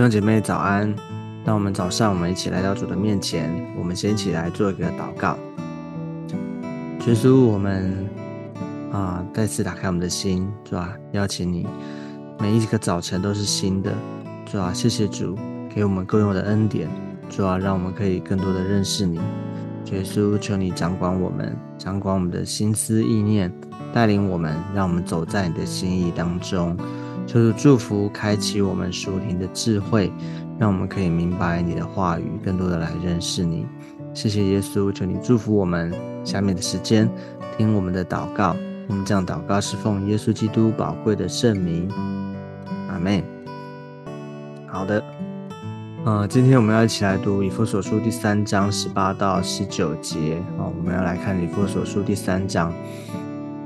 弟兄姐妹早安！那我们早上，我们一起来到主的面前，我们先一起来做一个祷告。耶稣，我们啊，再次打开我们的心，主啊，邀请你，每一个早晨都是新的，主啊，谢谢主给我们够用的恩典，主啊，让我们可以更多的认识你。耶稣，求你掌管我们，掌管我们的心思意念，带领我们，让我们走在你的心意当中。求主祝福，开启我们属灵的智慧，让我们可以明白你的话语，更多的来认识你。谢谢耶稣，求你祝福我们。下面的时间，听我们的祷告。我们这样祷告是奉耶稣基督宝贵的圣名。阿门。好的，呃，今天我们要一起来读以弗所书第三章十八到十九节。哦，我们要来看以弗所书第三章，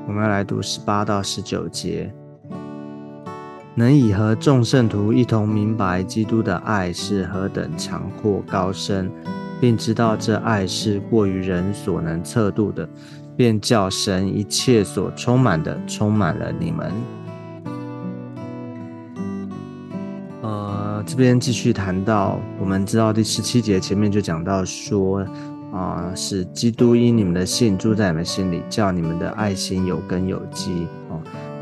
我们要来读十八到十九节。能以和众圣徒一同明白基督的爱是何等长阔高深，并知道这爱是过于人所能测度的，便叫神一切所充满的充满了你们。呃，这边继续谈到，我们知道第十七节前面就讲到说，啊，是基督因你们的信住在你们心里，叫你们的爱心有根有基。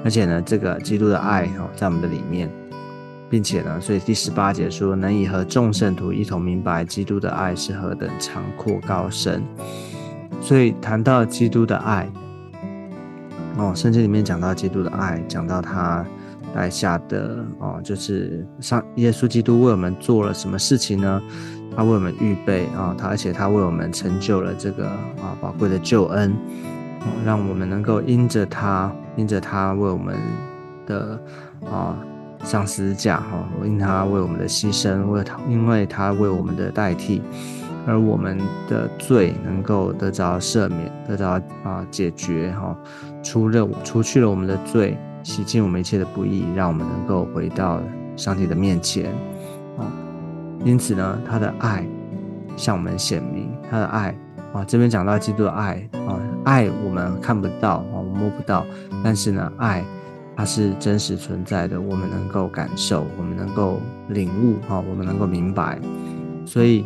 而且呢，这个基督的爱哈在我们的里面，并且呢，所以第十八节说，能以和众圣徒一同明白基督的爱是何等长阔高深。所以谈到基督的爱，哦，圣经里面讲到基督的爱，讲到他带下的哦，就是上耶稣基督为我们做了什么事情呢？他为我们预备啊，他而且他为我们成就了这个啊宝贵的救恩。让我们能够因着他，因着他为我们的啊上十字架哈，因他为我们的牺牲，为他因为他为我们的代替，而我们的罪能够得着赦免，得着啊解决哈，除了除去了我们的罪，洗净我们一切的不义，让我们能够回到上帝的面前啊。因此呢，他的爱向我们显明，他的爱啊，这边讲到基督的爱啊。爱我们看不到哦，摸不到，但是呢，爱它是真实存在的，我们能够感受，我们能够领悟啊，我们能够明白。所以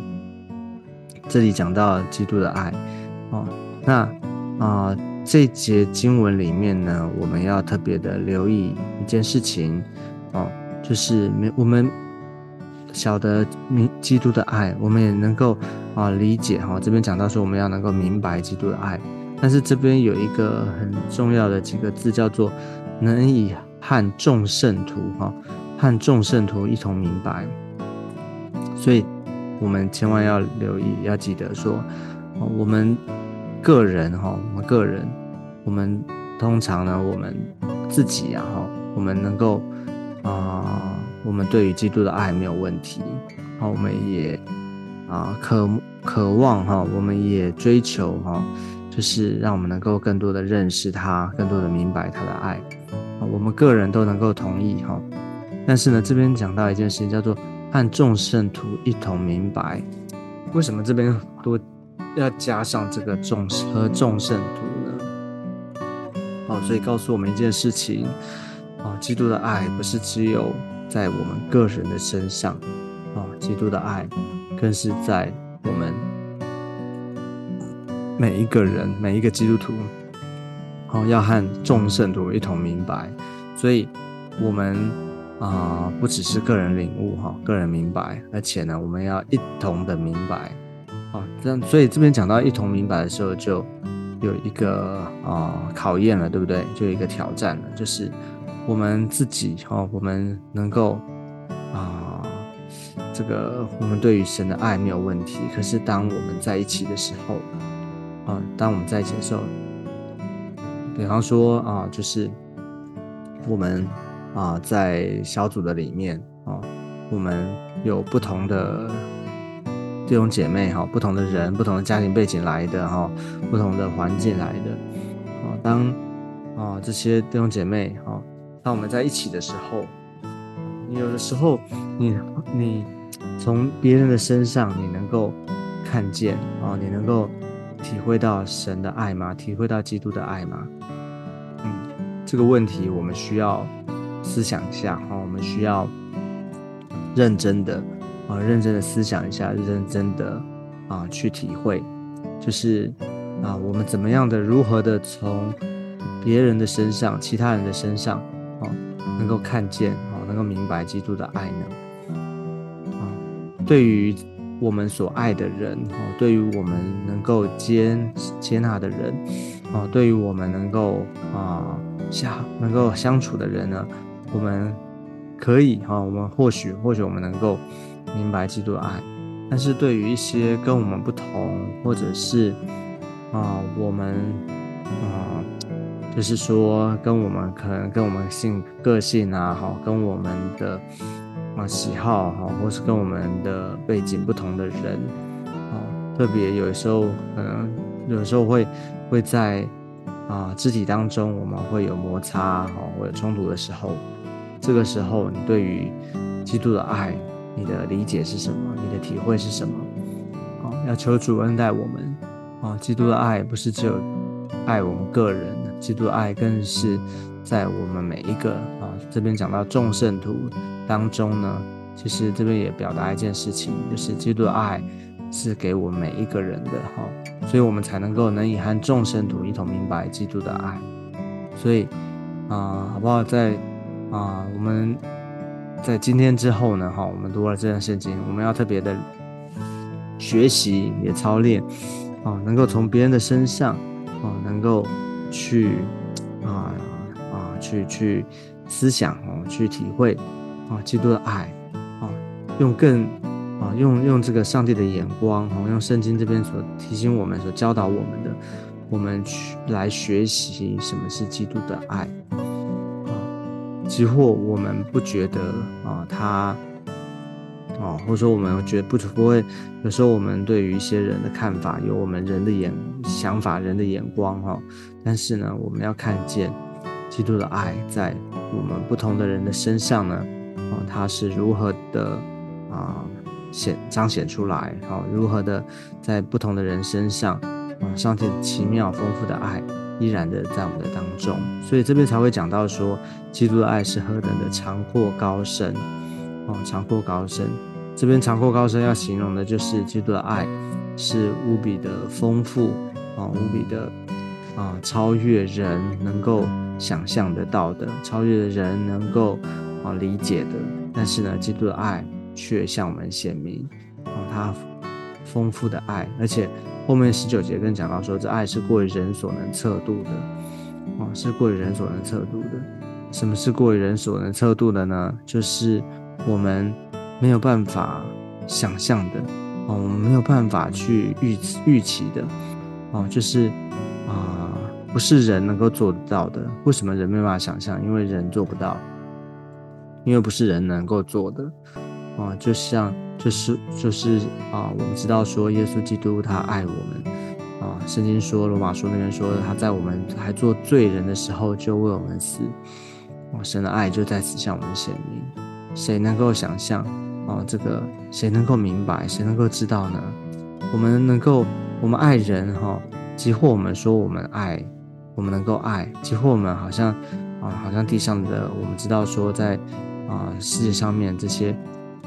这里讲到基督的爱哦，那啊这节经文里面呢，我们要特别的留意一件事情哦，就是没我们晓得明基督的爱，我们也能够啊理解哈。这边讲到说，我们要能够明白基督的爱。但是这边有一个很重要的几个字，叫做“能以和众圣徒哈，和众圣徒一同明白”。所以，我们千万要留意，要记得说，我们个人哈，我们个人，我们通常呢，我们自己呀哈，我们能够啊，我们对于基督的爱没有问题，好，我们也啊渴渴望哈，我们也追求哈。就是让我们能够更多的认识他，更多的明白他的爱，我们个人都能够同意哈。但是呢，这边讲到一件事情，叫做和众圣徒一同明白。为什么这边多要加上这个众和众圣徒呢？哦，所以告诉我们一件事情啊，基督的爱不是只有在我们个人的身上啊，基督的爱更是在我们。每一个人，每一个基督徒，哦，要和众圣徒一同明白。所以，我们啊，不只是个人领悟哈，个人明白，而且呢，我们要一同的明白。哦，这样，所以这边讲到一同明白的时候，就有一个啊考验了，对不对？就有一个挑战了，就是我们自己哦，我们能够啊，这个我们对于神的爱没有问题。可是，当我们在一起的时候，啊，当我们在接受，比方说啊，就是我们啊在小组的里面啊，我们有不同的弟兄姐妹哈，不同的人，不同的家庭背景来的哈，不同的环境来的啊，当啊这些弟兄姐妹哈，当我们在一起的时候，你有的时候你你从别人的身上你能够看见啊，你能够。体会到神的爱吗？体会到基督的爱吗？嗯，这个问题我们需要思想一下哈。我们需要认真的啊，认真的思想一下，认真的啊去体会，就是啊，我们怎么样的，如何的从别人的身上、其他人的身上啊，能够看见啊，能够明白基督的爱呢？啊，对于我们所爱的人啊，对于我们能够接接纳的人啊，对于我们能够啊相能够相处的人呢，我们。可以哈，我们或许或许我们能够明白基督的爱，但是对于一些跟我们不同，或者是啊我们啊就是说跟我们可能跟我们性个性啊，哈，跟我们的啊喜好哈，或是跟我们的背景不同的人啊，特别有时候可能有时候会会在啊肢体当中我们会有摩擦哈，或者冲突的时候。这个时候，你对于基督的爱，你的理解是什么？你的体会是什么？啊，要求主恩待我们啊！基督的爱不是只有爱我们个人，基督的爱更是在我们每一个啊。这边讲到众圣徒当中呢，其实这边也表达一件事情，就是基督的爱是给我们每一个人的哈，所以我们才能够能以和众圣徒一同明白基督的爱。所以啊，好不好？在啊，我们在今天之后呢，哈，我们读了这段圣经，我们要特别的学习也操练，啊，能够从别人的身上，啊，能够去去去思想哦，去体会啊，基督的爱啊，用更啊用用这个上帝的眼光，哈，用圣经这边所提醒我们、所教导我们的，我们去来学习什么是基督的爱。啊即或我们不觉得啊，他哦，或者说我们觉得不不会，有时候我们对于一些人的看法，有我们人的眼想法、人的眼光哈。但是呢，我们要看见基督的爱在我们不同的人的身上呢，啊，他是如何的啊显彰显出来，好，如何的在不同的人身上啊，上帝奇妙丰富的爱。依然的在我们的当中，所以这边才会讲到说，基督的爱是何等的长阔高深哦，长阔高深。这边长阔高深要形容的就是基督的爱是无比的丰富啊，无比的啊，超越人能够想象得到的，超越人能够啊理解的。但是呢，基督的爱却向我们显明啊，他丰富的爱，而且。后面十九节更讲到说，这爱是过于人所能测度的，哦，是过于人所能测度的。什么是过于人所能测度的呢？就是我们没有办法想象的，哦，我们没有办法去预预期的，哦，就是，不是人能够做得到的。为什么人没办法想象？因为人做不到，因为不是人能够做的，哦，就像。就是就是啊，我们知道说耶稣基督他爱我们啊，圣经说罗马书那边说他在我们还做罪人的时候就为我们死，哦，神的爱就在此向我们显明。谁能够想象啊？这个谁能够明白？谁能够知道呢？我们能够，我们爱人哈，几乎我们说我们爱，我们能够爱，几乎我们好像啊，好像地上的我们知道说在啊世界上面这些。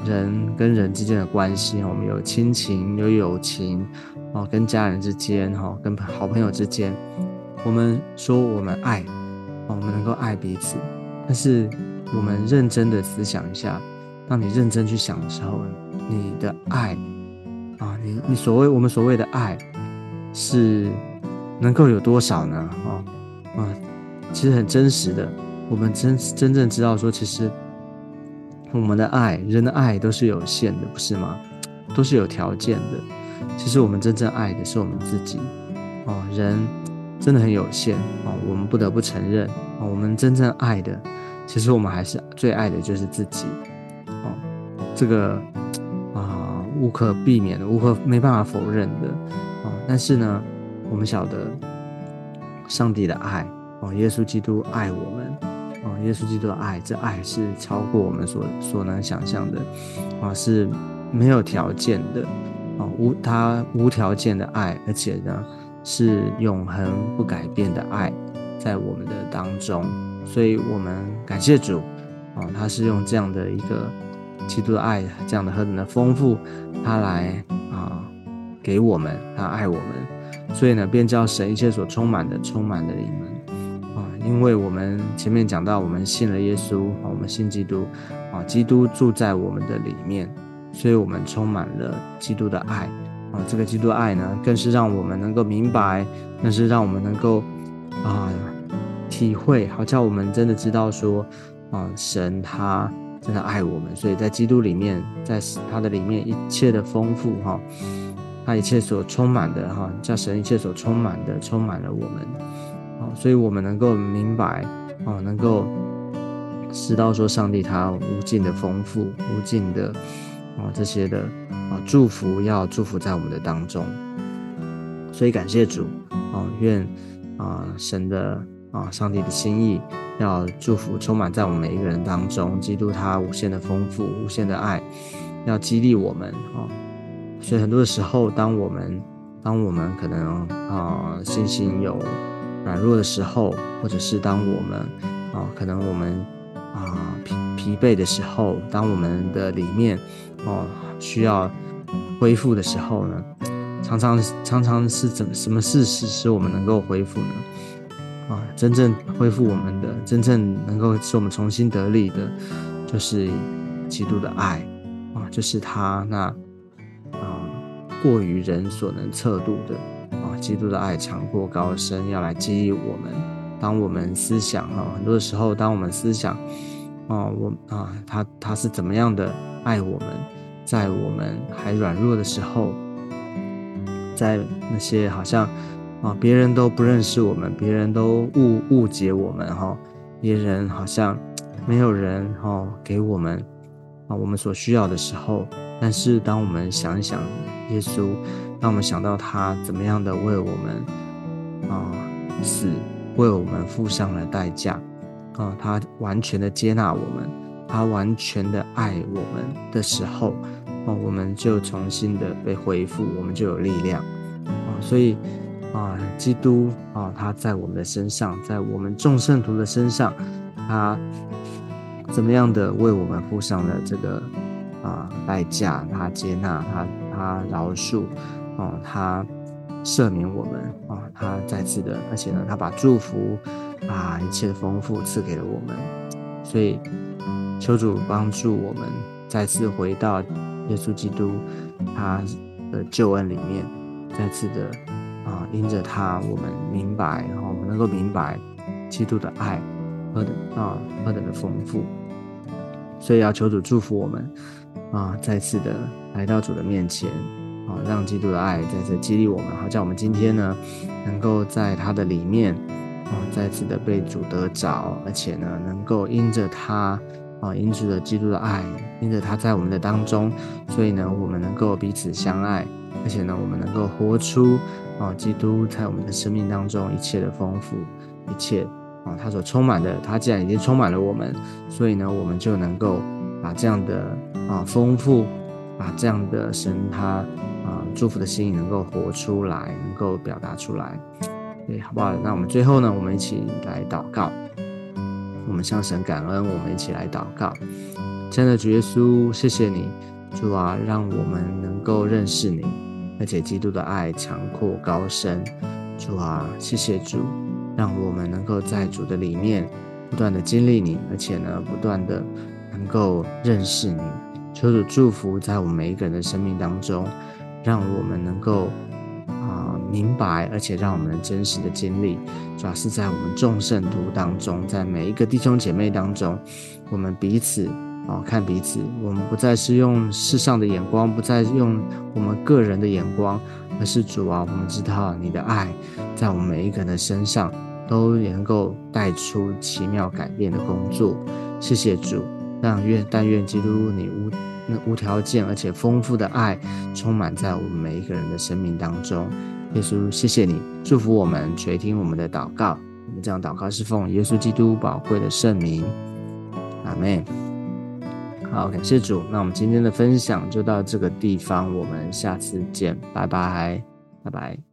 人跟人之间的关系，我们有亲情，有友情，哦，跟家人之间，哈，跟好朋友之间，我们说我们爱，哦，我们能够爱彼此。但是我们认真的思想一下，当你认真去想的时候，你的爱，啊，你你所谓我们所谓的爱，是能够有多少呢？啊啊，其实很真实的，我们真真正知道说，其实。我们的爱，人的爱都是有限的，不是吗？都是有条件的。其实我们真正爱的是我们自己。哦，人真的很有限哦，我们不得不承认哦，我们真正爱的，其实我们还是最爱的就是自己。哦，这个啊，无可避免的，无可没办法否认的。哦，但是呢，我们晓得上帝的爱哦，耶稣基督爱我们。哦，耶稣基督的爱，这爱是超过我们所所能想象的，啊，是没有条件的，啊，无他无条件的爱，而且呢是永恒不改变的爱，在我们的当中，所以我们感谢主，啊，他是用这样的一个基督的爱这样的何等的丰富，他来啊给我们，他爱我们，所以呢，便叫神一切所充满的充满了你们啊，因为我们前面讲到，我们信了耶稣啊，我们信基督啊，基督住在我们的里面，所以我们充满了基督的爱啊，这个基督爱呢，更是让我们能够明白，更是让我们能够啊体会，好叫我们真的知道说啊，神他。真的爱我们，所以在基督里面，在他的里面一切的丰富哈，他一切所充满的哈，叫神一切所充满的充满了我们，啊，所以我们能够明白啊，能够知道说上帝他无尽的丰富，无尽的啊这些的啊祝福要祝福在我们的当中，所以感谢主啊，愿啊神的啊上帝的心意。要祝福充满在我们每一个人当中，基督他无限的丰富、无限的爱，要激励我们啊！所以很多的时候，当我们当我们可能啊信心有软弱的时候，或者是当我们啊可能我们啊疲疲惫的时候，当我们的里面哦需要恢复的时候呢，常常常常是怎什么事使使我们能够恢复呢？啊，真正恢复我们的，真正能够使我们重新得力的，就是基督的爱啊，就是他那过于人所能测度的啊，基督的爱强过高深，要来激励我们。当我们思想啊，很多的时候，当我们思想啊，我啊，他他是怎么样的爱我们，在我们还软弱的时候，在那些好像。啊，别人都不认识我们，别人都误误解我们哈，别人好像没有人哈给我们啊我们所需要的时候，但是当我们想一想耶稣，当我们想到他怎么样的为我们啊死，为我们付上了代价啊，他完全的接纳我们，他完全的爱我们的时候，哦，我们就重新的被恢复，我们就有力量啊，所以。啊，基督啊，他在我们的身上，在我们众圣徒的身上，他怎么样的为我们付上了这个啊代价？他接纳，他他饶恕，哦，他赦免我们啊，他再次的，而且呢，他把祝福啊一切的丰富赐给了我们。所以，求主帮助我们再次回到耶稣基督他的救恩里面，再次的。啊，因着他，我们明白，然后我们能够明白基督的爱何等啊，何等的丰富。所以要求主祝福我们啊，再次的来到主的面前啊，让基督的爱再次激励我们，好叫我们今天呢，能够在他的里面啊，再次的被主得着，而且呢，能够因着他啊，因着基督的爱，因着他在我们的当中，所以呢，我们能够彼此相爱，而且呢，我们能够活出。啊，基督在我们的生命当中一切的丰富，一切啊，他所充满的，他既然已经充满了我们，所以呢，我们就能够把这样的啊丰富，把这样的神他啊祝福的心意能够活出来，能够表达出来，对，好不好？那我们最后呢，我们一起来祷告，我们向神感恩，我们一起来祷告。亲爱的主耶稣，谢谢你，主啊，让我们能够认识你。而且基督的爱强阔高深，主啊，谢谢主，让我们能够在主的里面不断的经历你，而且呢，不断的能够认识你。求主祝福在我们每一个人的生命当中，让我们能够啊明白，而且让我们真实的经历，主要是在我们众圣徒当中，在每一个弟兄姐妹当中，我们彼此。啊，看彼此，我们不再是用世上的眼光，不再用我们个人的眼光，而是主啊，我们知道你的爱在我们每一个人的身上都能够带出奇妙改变的工作。谢谢主，让愿但愿基督你无那无条件而且丰富的爱充满在我们每一个人的生命当中。耶稣，谢谢你祝福我们，垂听我们的祷告。我们这样祷告是奉耶稣基督宝贵的圣名，阿门。好，感谢主。那我们今天的分享就到这个地方，我们下次见，拜拜，拜拜。